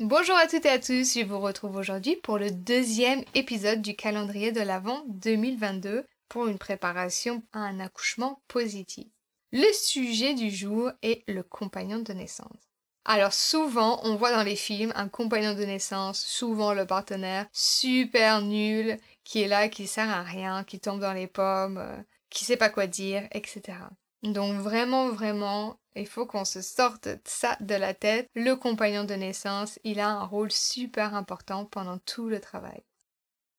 Bonjour à toutes et à tous, je vous retrouve aujourd'hui pour le deuxième épisode du calendrier de l'Avent 2022 pour une préparation à un accouchement positif. Le sujet du jour est le compagnon de naissance. Alors souvent, on voit dans les films un compagnon de naissance, souvent le partenaire super nul, qui est là, qui sert à rien, qui tombe dans les pommes, euh, qui sait pas quoi dire, etc. Donc vraiment, vraiment, il faut qu'on se sorte ça de la tête. Le compagnon de naissance, il a un rôle super important pendant tout le travail.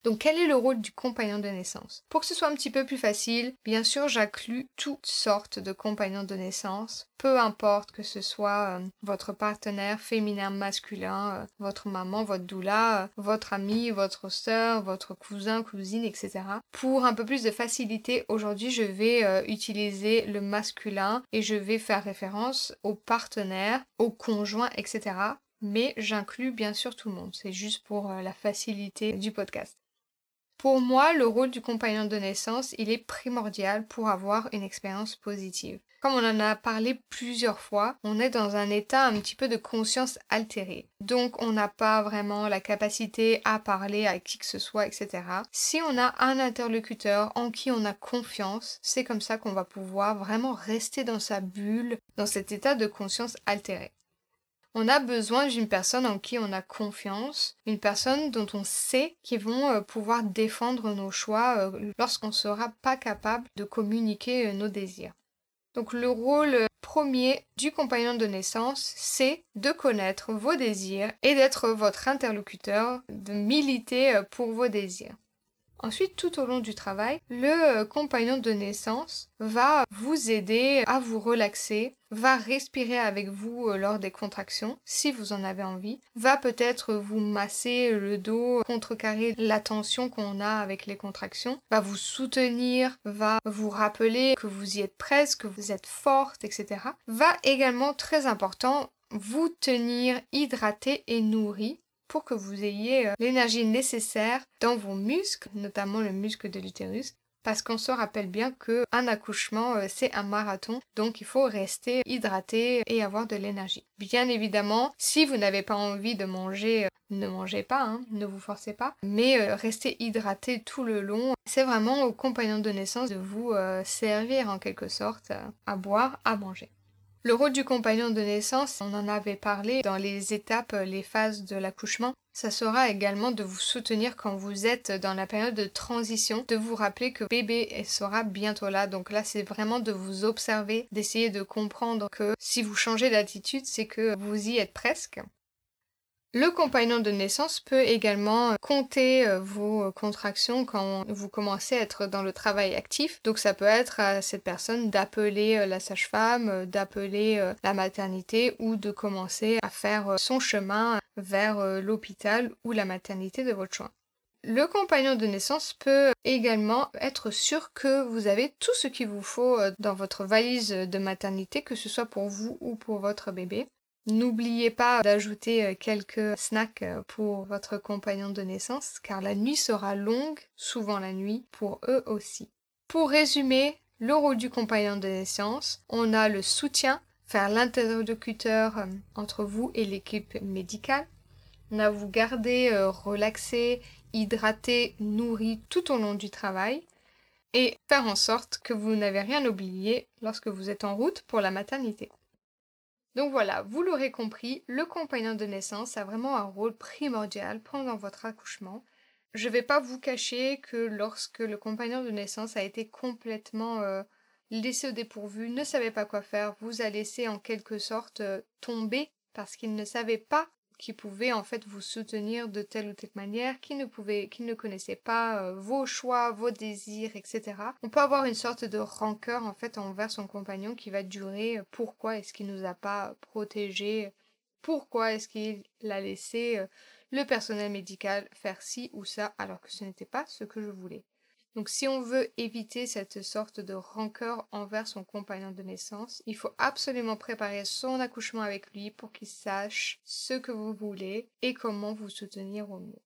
Donc quel est le rôle du compagnon de naissance? Pour que ce soit un petit peu plus facile, bien sûr j'inclus toutes sortes de compagnons de naissance, peu importe que ce soit euh, votre partenaire féminin, masculin, euh, votre maman, votre doula, euh, votre ami, votre soeur, votre cousin, cousine, etc. Pour un peu plus de facilité, aujourd'hui je vais utiliser le masculin et je vais faire référence au partenaire, au conjoint, etc mais j'inclus bien sûr tout le monde. C'est juste pour la facilité du podcast. Pour moi, le rôle du compagnon de naissance, il est primordial pour avoir une expérience positive. Comme on en a parlé plusieurs fois, on est dans un état un petit peu de conscience altérée. Donc on n'a pas vraiment la capacité à parler à qui que ce soit, etc. Si on a un interlocuteur en qui on a confiance, c'est comme ça qu'on va pouvoir vraiment rester dans sa bulle, dans cet état de conscience altérée. On a besoin d'une personne en qui on a confiance, une personne dont on sait qu'ils vont euh, pouvoir défendre nos choix euh, lorsqu'on ne sera pas capable de communiquer euh, nos désirs. Donc le rôle premier du compagnon de naissance, c'est de connaître vos désirs et d'être votre interlocuteur, de militer pour vos désirs. Ensuite, tout au long du travail, le euh, compagnon de naissance va vous aider à vous relaxer, va respirer avec vous euh, lors des contractions, si vous en avez envie, va peut-être vous masser le dos, contrecarrer la tension qu'on a avec les contractions, va vous soutenir, va vous rappeler que vous y êtes presque, que vous êtes forte, etc. Va également, très important, vous tenir hydraté et nourri pour que vous ayez euh, l'énergie nécessaire dans vos muscles, notamment le muscle de l'utérus, parce qu'on se rappelle bien que un accouchement euh, c'est un marathon, donc il faut rester hydraté et avoir de l'énergie. Bien évidemment, si vous n'avez pas envie de manger, euh, ne mangez pas, hein, ne vous forcez pas, mais restez hydraté tout le long. C'est vraiment au compagnon de naissance de vous servir en quelque sorte à boire, à manger. Le rôle du compagnon de naissance, on en avait parlé dans les étapes, les phases de l'accouchement. Ça sera également de vous soutenir quand vous êtes dans la période de transition, de vous rappeler que bébé sera bientôt là. Donc là, c'est vraiment de vous observer, d'essayer de comprendre que si vous changez d'attitude, c'est que vous y êtes presque. Le compagnon de naissance peut également compter euh, vos contractions quand vous commencez à être dans le travail actif. Donc ça peut être à cette personne d'appeler euh, la sage-femme, euh, d'appeler la maternité ou de commencer à faire son chemin vers l'hôpital ou la maternité de votre choix. Le compagnon de naissance peut également être sûr que vous avez tout ce qu'il vous faut dans votre valise de maternité, que ce soit pour vous ou pour votre bébé. N'oubliez pas d'ajouter euh, quelques snacks euh, pour votre compagnon de naissance, car la nuit sera longue, souvent la nuit, pour eux aussi. Pour résumer, le rôle du compagnon de naissance, on a le soutien, faire l'interlocuteur euh, entre vous et l'équipe médicale. On a vous garder relaxé, hydraté, nourri tout au long du travail et faire en sorte que vous n'avez rien oublié lorsque vous êtes en route pour la maternité. Donc voilà, vous l'aurez compris, le compagnon de naissance a vraiment un rôle primordial pendant votre accouchement. je vais pas vous cacher que lorsque le compagnon de naissance a été complètement euh, laissé au dépourvu, ne savait pas quoi faire, vous a laissé en quelque sorte euh, tomber parce qu'il ne savait pas qu'il pouvait en fait vous soutenir de telle ou telle manière, qu'il ne pouvait, qu'il ne connaissait pas euh, vos choix, vos désirs, etc. On peut avoir une sorte de rancœur en fait envers son compagnon qui va durer. Pourquoi est-ce qu'il nous a pas protégés Pourquoi est-ce qu'il l'a laissé le personnel médical faire ci ou ça alors que ce n'était pas ce que je voulais. Donc si on veut éviter cette sorte de rancœur envers son compagnon de naissance, il faut absolument préparer son accouchement avec lui pour qu'il sache ce que vous voulez et comment vous soutenir au mieux.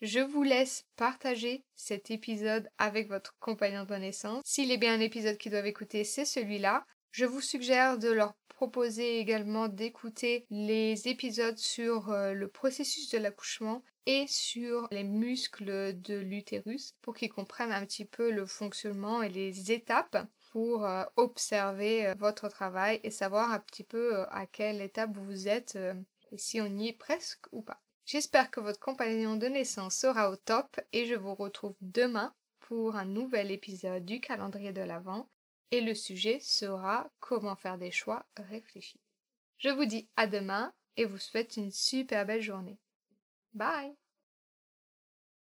Je vous laisse partager cet épisode avec votre compagnon de naissance. S'il est bien un épisode qu'ils doivent écouter, c'est celui-là. Je vous suggère de leur proposer également d'écouter les épisodes sur euh, le processus de l'accouchement et sur les muscles de l'utérus pour qu'ils comprennent un petit peu le fonctionnement et les étapes pour euh, observer euh, votre travail et savoir un petit peu à quelle étape vous êtes et si on y est presque ou pas. J'espère que votre compagnon de naissance sera au top et je vous retrouve demain pour un nouvel épisode du calendrier de l'Avent et le sujet sera comment faire des choix réfléchis. Je vous dis à demain et vous souhaite une super belle journée. Bye